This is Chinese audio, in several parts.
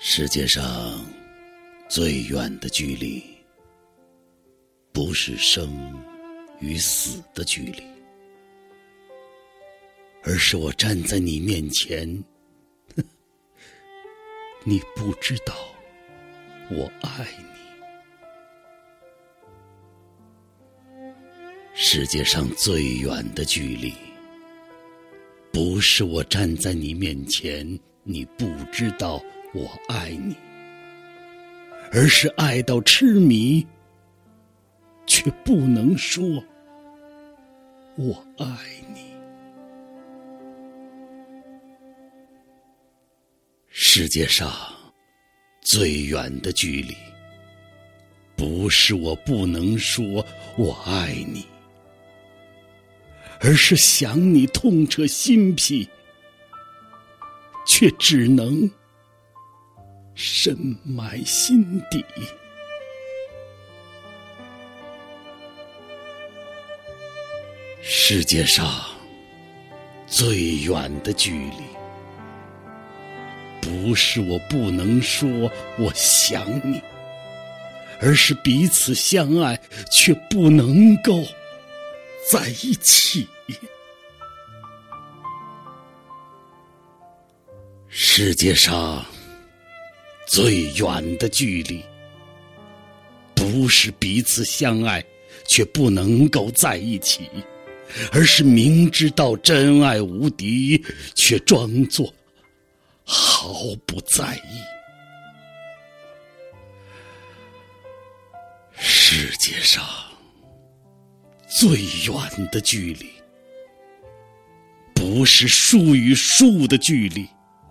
世界上最远的距离，不是生与死的距离，而是我站在你面前，你不知道我爱你。世界上最远的距离，不是我站在你面前，你不知道。我爱你，而是爱到痴迷，却不能说“我爱你”。世界上最远的距离，不是我不能说“我爱你”，而是想你痛彻心脾，却只能。深埋心底。世界上最远的距离，不是我不能说我想你，而是彼此相爱却不能够在一起。世界上。最远的距离，不是彼此相爱却不能够在一起，而是明知道真爱无敌，却装作毫不在意。世界上最远的距离，不是树与树的距离。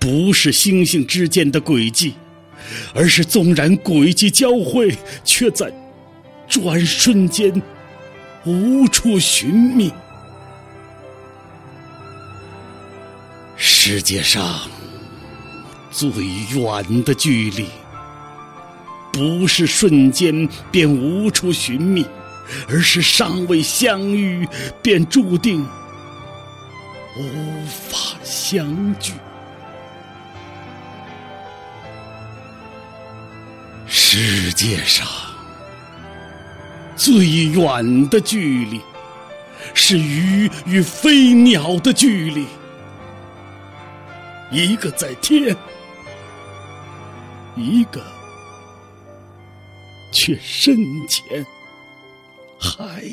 不是星星之间的轨迹，而是纵然轨迹交汇，却在转瞬间无处寻觅。世界上最远的距离，不是瞬间便无处寻觅，而是尚未相遇便注定无法相聚。世界上最远的距离，是鱼与飞鸟的距离。一个在天，一个却深潜海。